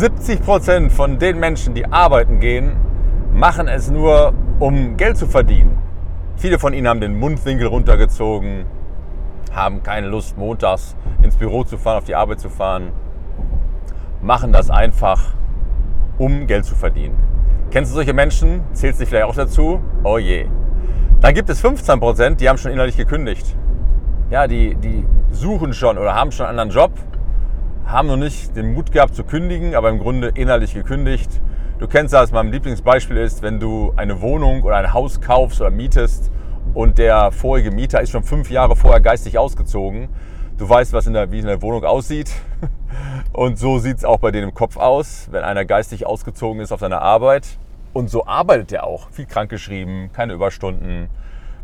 70% von den Menschen, die arbeiten gehen, machen es nur, um Geld zu verdienen. Viele von ihnen haben den Mundwinkel runtergezogen, haben keine Lust, montags ins Büro zu fahren, auf die Arbeit zu fahren, machen das einfach, um Geld zu verdienen. Kennst du solche Menschen? Zählst du vielleicht auch dazu? Oh je. Dann gibt es 15 Prozent, die haben schon innerlich gekündigt. Ja, die, die suchen schon oder haben schon einen anderen Job, haben noch nicht den Mut gehabt zu kündigen, aber im Grunde innerlich gekündigt. Du kennst das, mein Lieblingsbeispiel ist, wenn du eine Wohnung oder ein Haus kaufst oder mietest und der vorige Mieter ist schon fünf Jahre vorher geistig ausgezogen. Du weißt, was in der, wie es in der Wohnung aussieht. Und so sieht es auch bei denen im Kopf aus, wenn einer geistig ausgezogen ist auf seiner Arbeit. Und so arbeitet er auch. Viel krankgeschrieben, keine Überstunden,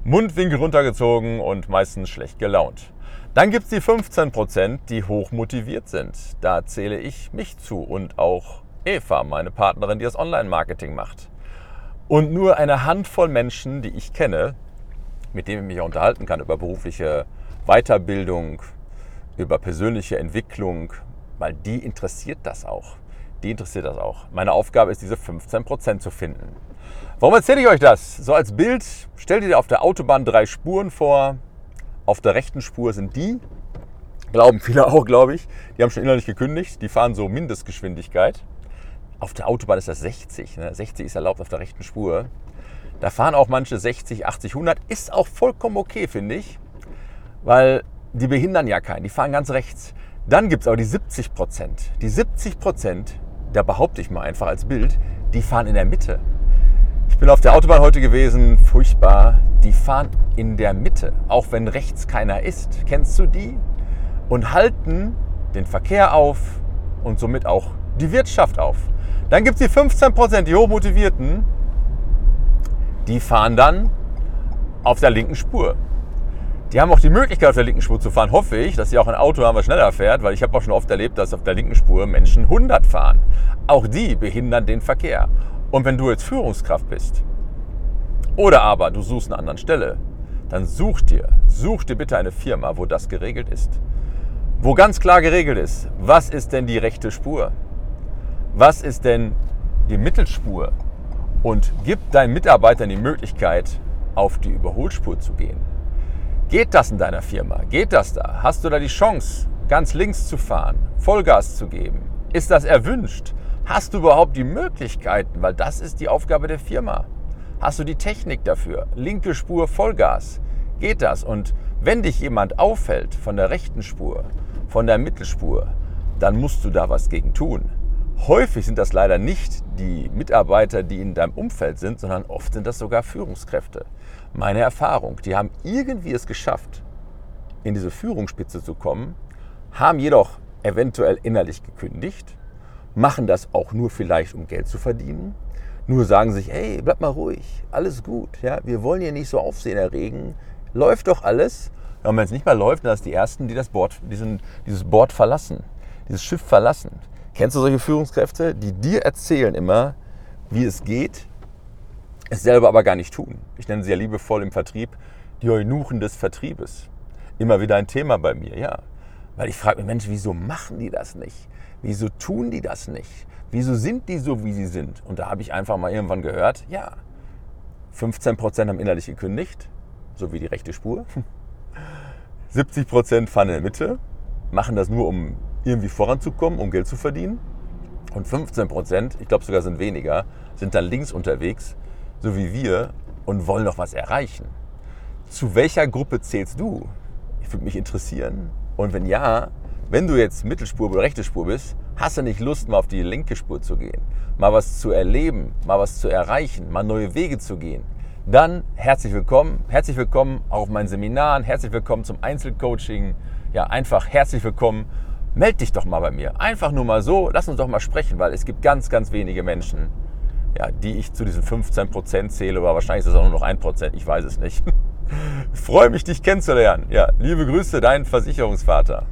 Mundwinkel runtergezogen und meistens schlecht gelaunt. Dann gibt es die 15 Prozent, die hoch motiviert sind. Da zähle ich mich zu und auch Eva, meine Partnerin, die das Online-Marketing macht. Und nur eine Handvoll Menschen, die ich kenne, mit denen ich mich unterhalten kann über berufliche Weiterbildung, über persönliche Entwicklung, weil die interessiert das auch. Die interessiert das auch. Meine Aufgabe ist, diese 15% zu finden. Warum erzähle ich euch das? So als Bild, stellt ihr auf der Autobahn drei Spuren vor. Auf der rechten Spur sind die, glauben viele auch, glaube ich, die haben schon innerlich gekündigt, die fahren so Mindestgeschwindigkeit. Auf der Autobahn ist das 60. Ne? 60 ist erlaubt auf der rechten Spur. Da fahren auch manche 60, 80, 100. Ist auch vollkommen okay, finde ich. Weil die behindern ja keinen. Die fahren ganz rechts. Dann gibt es aber die 70 Prozent. Die 70 Prozent, da behaupte ich mal einfach als Bild, die fahren in der Mitte. Ich bin auf der Autobahn heute gewesen, furchtbar. Die fahren in der Mitte, auch wenn rechts keiner ist. Kennst du die? Und halten den Verkehr auf und somit auch die Wirtschaft auf. Dann gibt es die 15 Prozent, die hochmotivierten, die fahren dann auf der linken Spur. Die haben auch die Möglichkeit, auf der linken Spur zu fahren, hoffe ich, dass sie auch ein Auto haben, was schneller fährt, weil ich habe auch schon oft erlebt, dass auf der linken Spur Menschen 100 fahren. Auch die behindern den Verkehr. Und wenn du jetzt Führungskraft bist oder aber du suchst eine andere Stelle, dann such dir, such dir bitte eine Firma, wo das geregelt ist. Wo ganz klar geregelt ist, was ist denn die rechte Spur? Was ist denn die Mittelspur? und gib deinen Mitarbeitern die Möglichkeit, auf die Überholspur zu gehen. Geht das in deiner Firma? Geht das da? Hast du da die Chance, ganz links zu fahren, Vollgas zu geben? Ist das erwünscht? Hast du überhaupt die Möglichkeiten? Weil das ist die Aufgabe der Firma. Hast du die Technik dafür? Linke Spur, Vollgas. Geht das? Und wenn dich jemand auffällt von der rechten Spur, von der Mittelspur, dann musst du da was gegen tun. Häufig sind das leider nicht die Mitarbeiter, die in deinem Umfeld sind, sondern oft sind das sogar Führungskräfte. Meine Erfahrung, die haben irgendwie es geschafft, in diese Führungsspitze zu kommen, haben jedoch eventuell innerlich gekündigt, machen das auch nur vielleicht, um Geld zu verdienen, nur sagen sich, hey, bleib mal ruhig, alles gut, ja, wir wollen hier nicht so Aufsehen erregen, läuft doch alles. Ja, und wenn es nicht mehr läuft, dann sind die Ersten, die das Board, diesen, dieses Board verlassen, dieses Schiff verlassen. Kennst du solche Führungskräfte, die dir erzählen immer, wie es geht, es selber aber gar nicht tun? Ich nenne sie ja liebevoll im Vertrieb die Eunuchen des Vertriebes. Immer wieder ein Thema bei mir, ja. Weil ich frage mich, Mensch, wieso machen die das nicht? Wieso tun die das nicht? Wieso sind die so, wie sie sind? Und da habe ich einfach mal irgendwann gehört, ja, 15% haben innerlich gekündigt, so wie die rechte Spur. 70% fahren in der Mitte, machen das nur, um irgendwie voranzukommen, um Geld zu verdienen. Und 15 Prozent, ich glaube sogar sind weniger, sind dann links unterwegs, so wie wir, und wollen noch was erreichen. Zu welcher Gruppe zählst du? Ich würde mich interessieren. Und wenn ja, wenn du jetzt Mittelspur oder rechte Spur bist, hast du nicht Lust, mal auf die linke Spur zu gehen, mal was zu erleben, mal was zu erreichen, mal neue Wege zu gehen, dann herzlich willkommen. Herzlich willkommen auf meinen Seminaren, herzlich willkommen zum Einzelcoaching. Ja, einfach herzlich willkommen meld dich doch mal bei mir. Einfach nur mal so, lass uns doch mal sprechen, weil es gibt ganz, ganz wenige Menschen, ja, die ich zu diesen 15% zähle, oder wahrscheinlich ist es auch nur noch 1%, ich weiß es nicht. Freue mich, dich kennenzulernen. Ja, liebe Grüße, dein Versicherungsvater.